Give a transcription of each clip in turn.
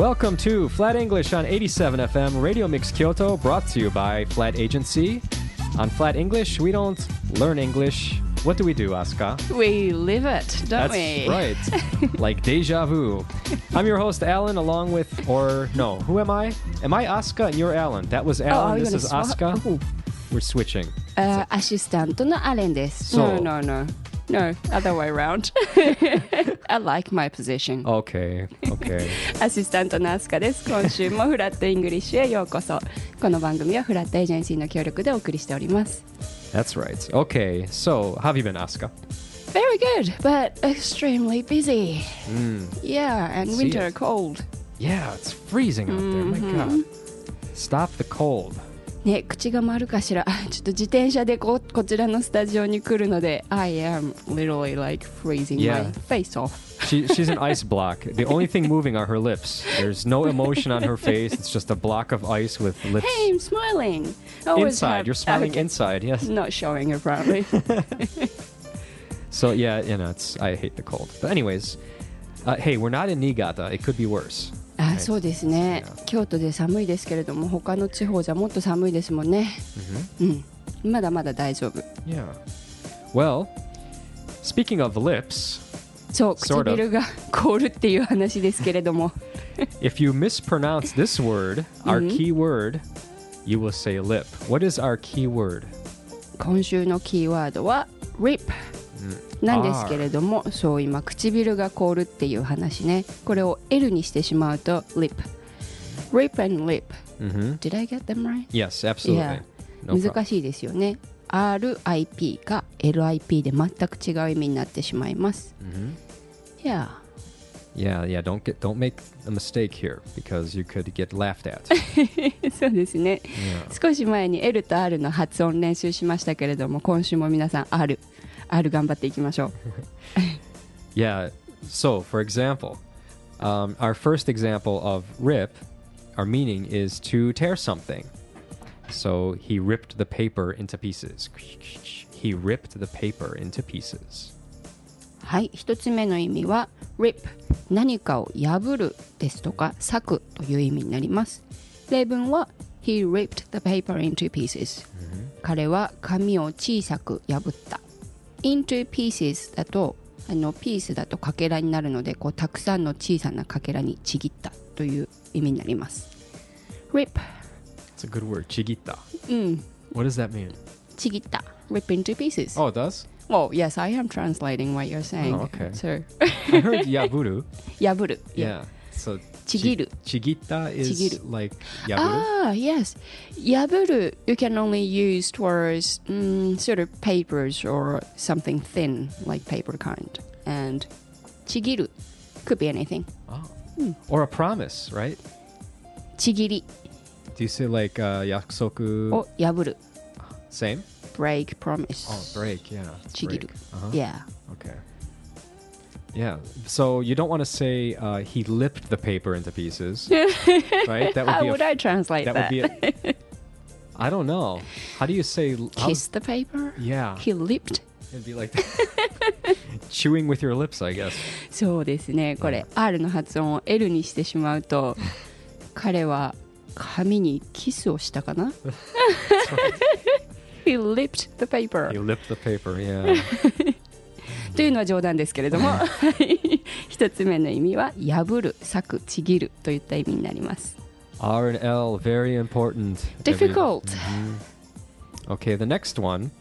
Welcome to Flat English on 87 FM Radio Mix Kyoto, brought to you by Flat Agency. On Flat English, we don't learn English. What do we do, Asuka? We live it, don't That's we? right. like deja vu. I'm your host, Alan, along with, or no, who am I? Am I Asuka and you're Alan? That was oh, Alan, oh, this is Asuka. Ooh. We're switching. Uh, assistant no, no, no. No, other way around. I like my position. Okay, okay. アシスタントのアスカです。今週もフラットイングリッシュへようこそ。この番組はフラットエージェンシーの協力でお送りしております。 That's right. Okay, so how have you been, Asuka? Very good, but extremely busy. Mm. Yeah, and See winter it. cold. Yeah, it's freezing out there. My God. Stop the cold. ね、口が回るかしら。あちょっと自転車でここちらのスタジオに来るので、I am literally like freezing Yeah. my face off. She, she's an ice block. The only thing moving are her lips. There's no emotion on her face. It's just a block of ice with lips Hey, I'm smiling. I always inside. have- You're smiling Okay, inside. Yes. Not showing apparently. So yeah, you know, it's I hate the cold. But anyways, uh, hey, we're not in Niigata. It could be worse. あそうですね.京都で寒いですけれども他の地方じゃもっと寒いですもんねうんまだまだ大丈夫 Yeah. Well, speaking of lips, そう.唇が凍るっていう話ですけれども if you mispronounce this word, our key word, you will say lip. What is our key word? 今週のキーワードは RIP なんですけれどもそう今唇が凍るっていう話ねこれを L にしてしまうと lip RIP and lip Mm-hmm. Did I get them right? Yes, absolutely. No. 難しいですよね RIP が LIP で全く違う意味になってしまいます、Yeah Yeah, yeah. Don't get, don't make a mistake here because you could get laughed at. そうですね yeah. 少し前に L と R の発音練習しましたけれども今週も皆さん R R 頑張っていきましょう Yeah. So, for example, um, our first example of rip, our meaning is to tear something. So he ripped the paper into pieces. He ripped the paper into pieces. はい一つ目の意味は rip 何かを破るですとか裂くという意味になります例文は He ripped the paper into pieces、彼は紙を小さく破った into pieces だとあのピースだとかけらになるのでこうたくさんの小さなかけらにちぎったという意味になります rip It's a good word. Chigita. うん What does that mean? ちぎった rip into pieces Oh, it does? well yes I am translating what you're saying Oh, okay. so I heard yaburu. 破る Yeah. So Chigiru. Chigita is Chigiru. like yaburu. Ah, yes. Yaburu, you can only use towards mm, sort of papers or something thin, like paper kind. And chigiru could be anything. Oh. Or a promise, right? Chigiri Do you say like uh, yakusoku? or yaburu, Same? break, promise. Oh, break, yeah. Chigiru. break. Uh-huh. Yeah. Okay. Yeah. So you don't want to say uh, he lipped the paper into pieces, right? That would How be would a, I translate that that? would be a, I don't know. How do you say how- Kiss the paper? Yeah. He lipped? It'd be like chewing with your lips, I guess. そうですね。これ R の発音を L にしてしまうと、彼は紙にキスをしたかな He lipped the paper. You lipped the paper, yeah. というのは冗談ですけれどもはい一つ目の意味は破る裂くちぎるといった意味になります R and L, very important. Difficult. Mhm. Okay, the next one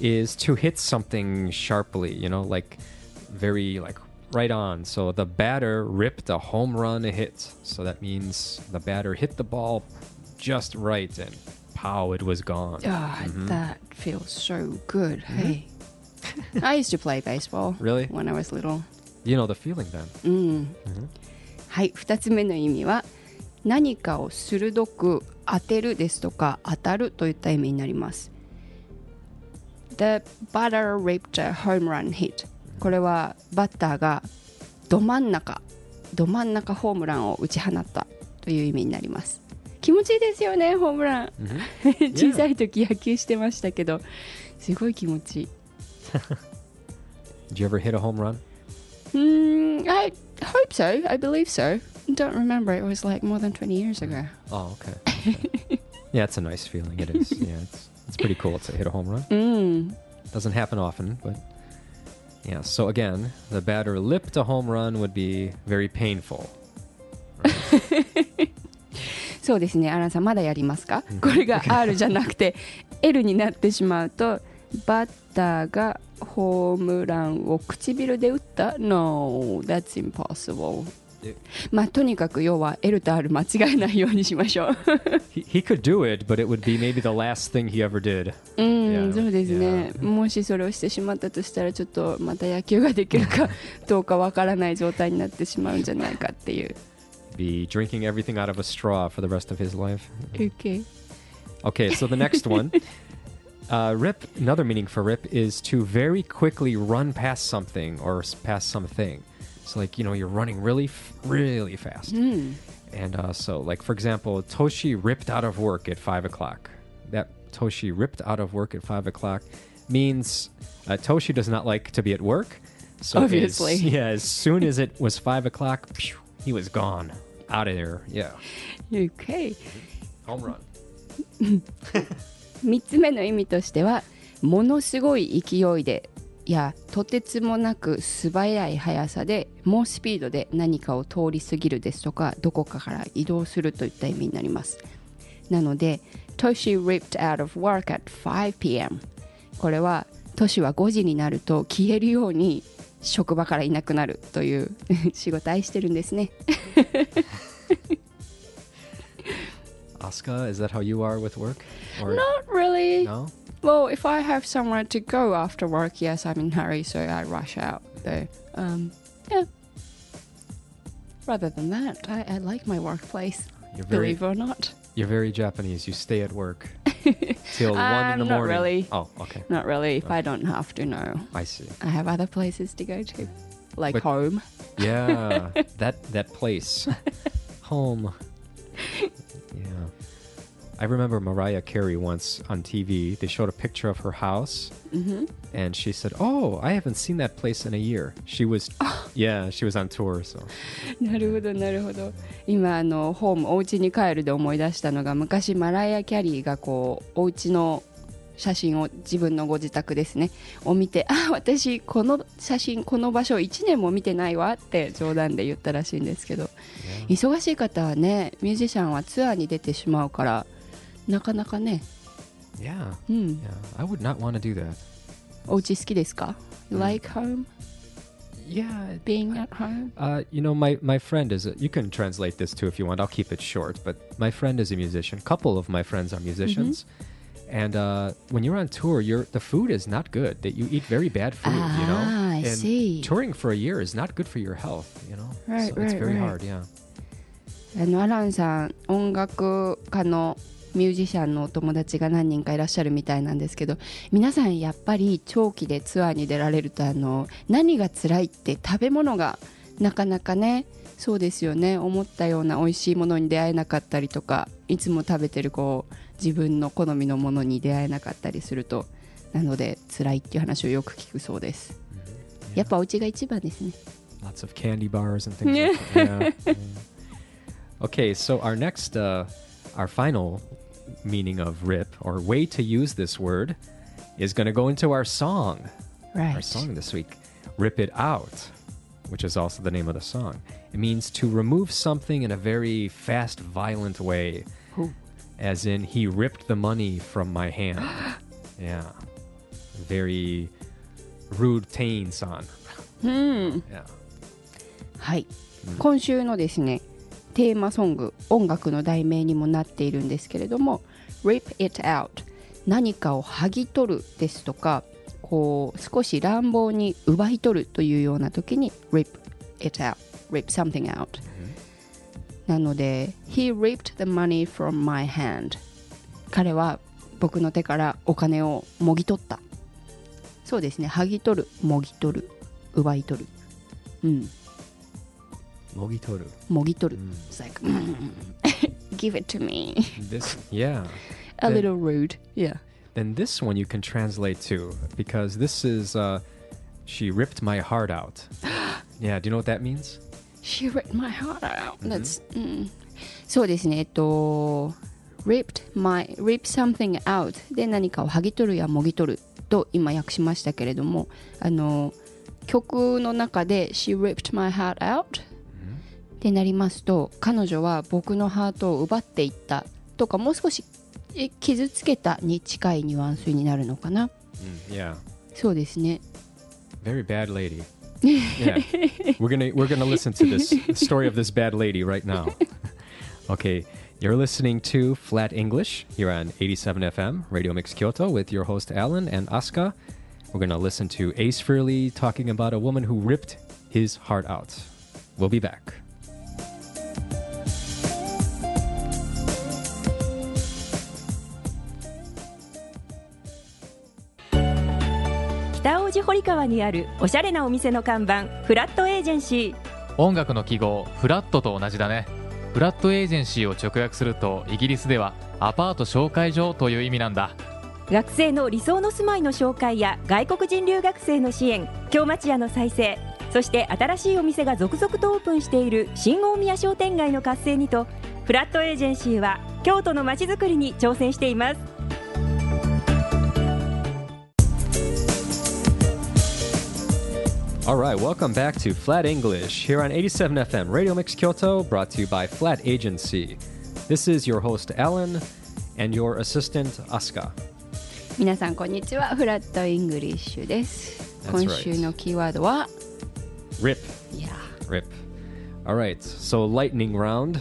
is to hit something sharply, you know, like very like right on. So the batter ripped a home run hit. So that means the batter hit the ball just right and pow, it was gone. Ah, that feels so good hey I used to play baseball Really? when I was little. You know the feeling then? うんはい二つ目の意味は何かを鋭く当てるですとか当たるといった意味になります。The batter ripped a home run hit これはバッターがど真ん中ど真ん中ホームランを打ち放ったという意味になります。気持ちいいですよねホームラン。Mhm. 小さい時野球してましたけどすごい気持ちいい Did you ever hit a home run? Mm, I hope so. I believe so. don't remember. It was like more than 20 years ago. Oh, okay. okay. yeah, it's a nice feeling. It is. Yeah, it's it's pretty cool to hit a home run. Mm. Doesn't happen often, but yeah. So again, the batter lipped a home run would be very painful. そうですね、アランさん、まだやりますかうんこれが R じゃなくて L になってしまうと、 バッターがホームランを唇で打った ?No, that's impossible え。まあ、とにかく要は L と R 間違えないようにしましょう。He, he could do it, but it would be maybe the last thing he ever did. うん、Yeah, そうですね。yeah. もしそれをしてしまったとしたら、ちょっとまた野球ができるかどうかわからない状態になってしまうんじゃないかっていう。Be drinking everything out of a straw for the rest of his life. OK。Okay, so the next one. Uh, rip, another meaning for rip is to very quickly run past something or past something. So, like, you know, you're running really, f- really fast. うん。And uh, so, like, for example, Toshi ripped out of work at 5 o'clock. That Toshi ripped out of work at 5 o'clock means uh, Toshi does not like to be at work. So, as- Obviously. yeah, as soon as it was 5 o'clock, phew, he was gone. Out of there. Yeah. Okay. Home run. 3つ目の意味としてはものすごい勢いでいやとてつもなく素早い速さで猛スピードで何かを通り過ぎるですとかどこかから移動するといった意味になります。なので Toshi ripped out of work at 5pm これはトシは5時になると消えるように職場からいなくなるという 仕事愛してるんですね。Asuka, is that how you are with work? Or Not really no? Well, if I have somewhere to go after work, yes, I'm in hurry, so I rush out. Though, um, yeah. Rather than that, I, I like my workplace. You're very Believe it or not, you're very Japanese. You stay at work till one in the not morning. really. Oh, okay. not really. If I don't have to, no. I see. I have other places to go to, like But- home. Yeah, that that place, home. Yeah, I remember Mariah Carey once on TV. They showed a picture of her house, hmm and she said, "Oh, I haven't seen that place in a year." She was, yeah, she was on tour. So なるほどなるほど今あのホームお家に帰るで思い出したのが昔マライア・キャリーがこうお家の 写真を自分のご自宅ですねを見てあ私この写真この場所1年も見てないわって冗談で言ったらしいんですけど.忙しい方はねミュージシャンはツアーに出てしまうからなかなかね yeah, うん yeah. I would not want to do that. お家好きですか like home? Yeah, Being at home? Uh, you know, my, my friend is. A, you can translate this too if you want. I'll keep it short. But my friend is a musician. couple of my friends are musicians, and uh, when you're on tour, you're the food is not good. That you eat very bad food. you know, Ah, I and see. touring for a year is not good for your health. You know, Right, so it's right, very right. hard. Yeah. あのアランさん音楽家のミュージシャンのお友達が何人かいらっしゃるみたいなんですけど皆さんやっぱり長期でツアーに出られるとあの何が辛いって食べ物がなかなかねそうですよね思ったような美味しいものに出会えなかったりとかいつも食べてるこう自分の好みのものに出会えなかったりするとなので辛いっていう話をよく聞くそうですやっぱお家が一番ですね Lots of candy bars and things. like that. Yeah. yeah. Okay, so our next, uh, our final meaning of rip or way to use this word is going to go into our song. Our right song this week, Rip It Out, which is also the name of the song. It means to remove something in a very fast, violent way, Ooh. As in, he ripped the money from my hand. yeah. Very rude tain ん Yeah. はい、今週のですねテーマソング音楽の題名にもなっているんですけれども「Rip It Out」何かを剥ぎ取るですとかこう少し乱暴に奪い取るというような時に「Rip It Out」「Rip something out」なので「He ripped the money from my hand」彼は僕の手からお金をもぎ取ったそうですね剥ぎ取るもぎ取る奪い取るうん、Mogitoru. もぎ取る。Mm. It's like, mm, give it to me. This, yeah. A little rude. Yeah. Then this one you can translate too, because this is, uh, she ripped my heart out. yeah, do you know what that means? She ripped my heart out. That's、うん、そうですね。えっと ripped my rip something out で何かを剥ぎ取るやもぎ取ると今訳しましたけれども、あの曲の中で She ripped my heart out ってなりますと、彼女は僕のハートを奪っていったとかもう少しえ傷つけたに近いニュアンスになるのかな。Yeah. そうですね。Very bad lady. Yeah. We're gonna we're gonna listen to this story of this bad lady right now. okay. You're listening to Flat English here on 87 FM, Radio Mix Kyoto, with your host Alan and Asuka. We're going to listen to Ace Frehley talking about a woman who ripped his heart out. We'll be back. 堀川にあるおしゃれなお店の看板フラットエージェンシー。音楽の記号フラットと同じだね。フラットエージェンシーを直訳するとイギリスではアパート紹介所という意味なんだ。学生の理想の住まいの紹介や外国人留学生の支援京町屋の再生そして新しいお店が続々とオープンしている新大宮商店街の活性にとフラットエージェンシーは京都のまちづくりに挑戦しています All right, welcome back to Flat English here on 87 FM Radio Mix Kyoto, brought to you by Flat Agency. This is your host Alan and your assistant Asuka. 皆さんこんにちは。フラットイングリッシュです。 That's right. 今週のキーワードは Rip, いや rip. All right, so lightning round.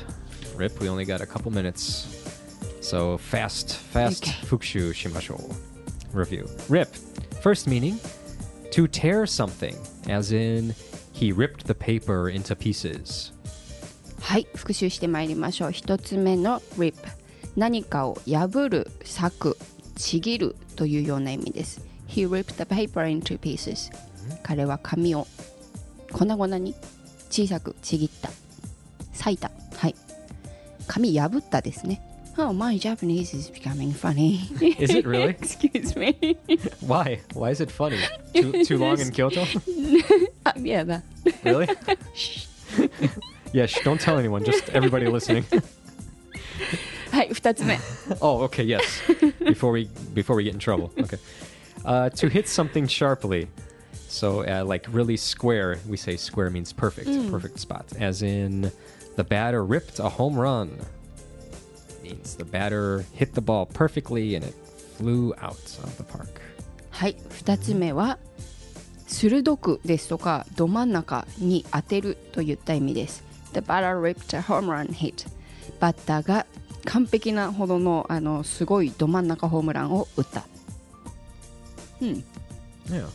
Rip, we only got a couple minutes. So fast, fast Okay. fukushu shimashou. Review. Rip. First meaning to tear something, as in he ripped the paper into pieces. はい復習してまいりましょう一つ目の rip 何かを破る裂くちぎるというような意味です He ripped the paper into pieces 彼は紙を粉々に小さくちぎった裂いたはい紙破ったですね Oh, my Japanese is becoming funny. Is it really? Excuse me. Why? Why is it funny? Too, too long in Kyoto? あ、yeah, that. Really? yeah, sh- don't tell anyone, just everybody listening. はい、二つ目。 oh, okay, yes. Before we before we get in trouble. Okay. Uh, to hit something sharply. So uh, like really square, we say square means perfect, perfect spot. As in the batter ripped a home run. Means the batter hit the ball perfectly and it flew out of the park. はい、二つ目は鋭くですとかど真ん中に当てるといった意味です。The batter ripped a home run hit. バッターが完璧なほどのあのすごいど真ん中ホームランを打った。うん、Yeah.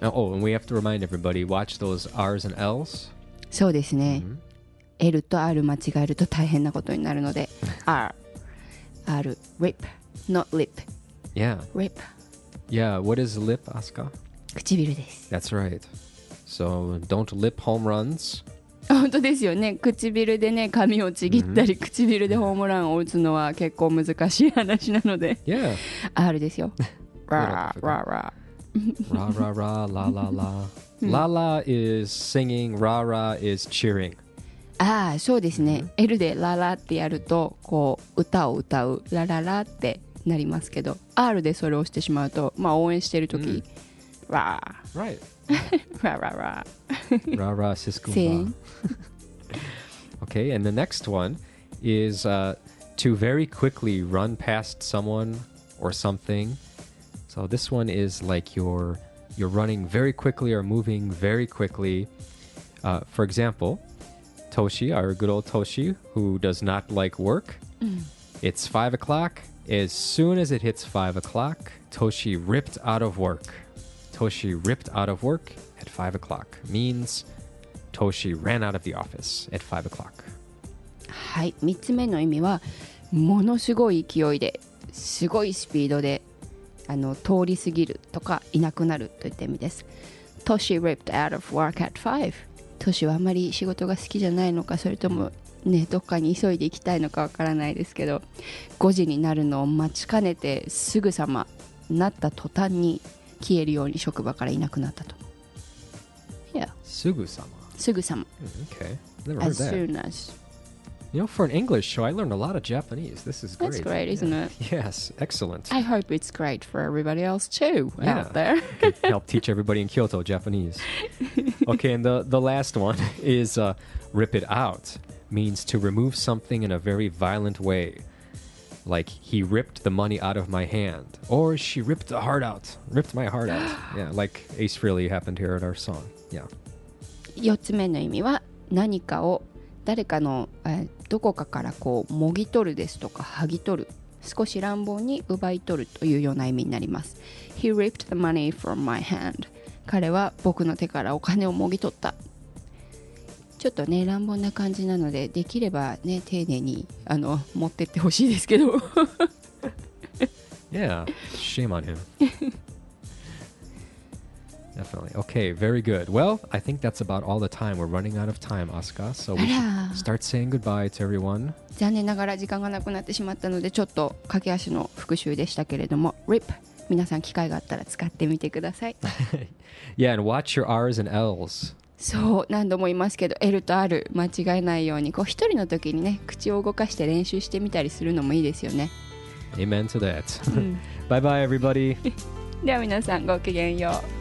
Uh, Oh, and we have to remind everybody watch those R's and L's. そうですね。L と R 間違えると大変なことになるので R R rip not lip Yeah. rip Yeah. What is lip, Asuka? 唇です。That's right. So don't lip home runs. 本当ですよね唇でね髪をちぎったり、唇でホームランを打つのは結構難しい話なので Yeah. R ですよ。ラーラーラ Ra ra ra la la la. La la is singing, ra ra is cheering. ー。ああそうですね。L でララってやるとこう歌を歌うラララってなりますけど R でそれをしてしまうとまあ応援してる時、ラ Right. ーラララ ra ra Sing. siskumba. okay, and the next one is uh, to very quickly run past someone or something. So this one is like you're you're running very quickly or moving very quickly. Uh, for example, Toshi, our good old Toshi, who does not like work. It's five o'clock. As soon as it hits five o'clock, Toshi ripped out of work. Toshi ripped out of work at five o'clock means Toshi ran out of the office at five o'clock. はい3つ目の意味はものすごい勢いですごいスピードであの通り過ぎるとかいなくなるといった意味です Toshi ripped out of work at 5 トシはあまり仕事が好きじゃないのかそれともねどっかに急いで行きたいのかわからないですけど5時になるのを待ちかねてすぐさまなった途端に消えるように職場からいなくなったと Yeah Sugu-sama. すぐさま Okay. Never heard as that. soon as You know, for an English show, I learned a lot of Japanese. This is great. That's great, isn't Yeah. it? Yes, excellent. I hope it's great for everybody else too Yeah. out there Can help teach everybody in Kyoto Japanese. Okay, and the the last one is uh, rip it out. Means to remove something in a very violent way. Like he ripped the money out of my hand, or she ripped the heart out, ripped my heart out. Yeah, like Ace Frehley happened here at our song. Yeah. 4つ目の意味は何かを誰かの、えー どこかからこうもぎ取るですとか剥ぎ取る。少し乱暴に奪い取るというような意味になります。He ripped the money from my hand. 彼は僕の手からお金をもぎ取った。ちょっとね乱暴な感じなのでできればね丁寧にあの持ってってほしいですけど。Yeah, shame on him. Definitely. Okay, very good. Well, I think that's about all the time. We're running out of time, Asuka. So we Ah. should start saying goodbye to everyone. 残念ながら時間がなくなってしまったのでちょっと駆け足の復習でしたけれども RIP 皆さん機会があったら使ってみてください Yeah, and watch your R's and L's. そう何度も言いますけど L と R 間違えないようにこう一人の時にね口を動かして練習してみたりするのもいいですよね、Amen to that. うん bye bye, everybody. では皆さんごきげんよう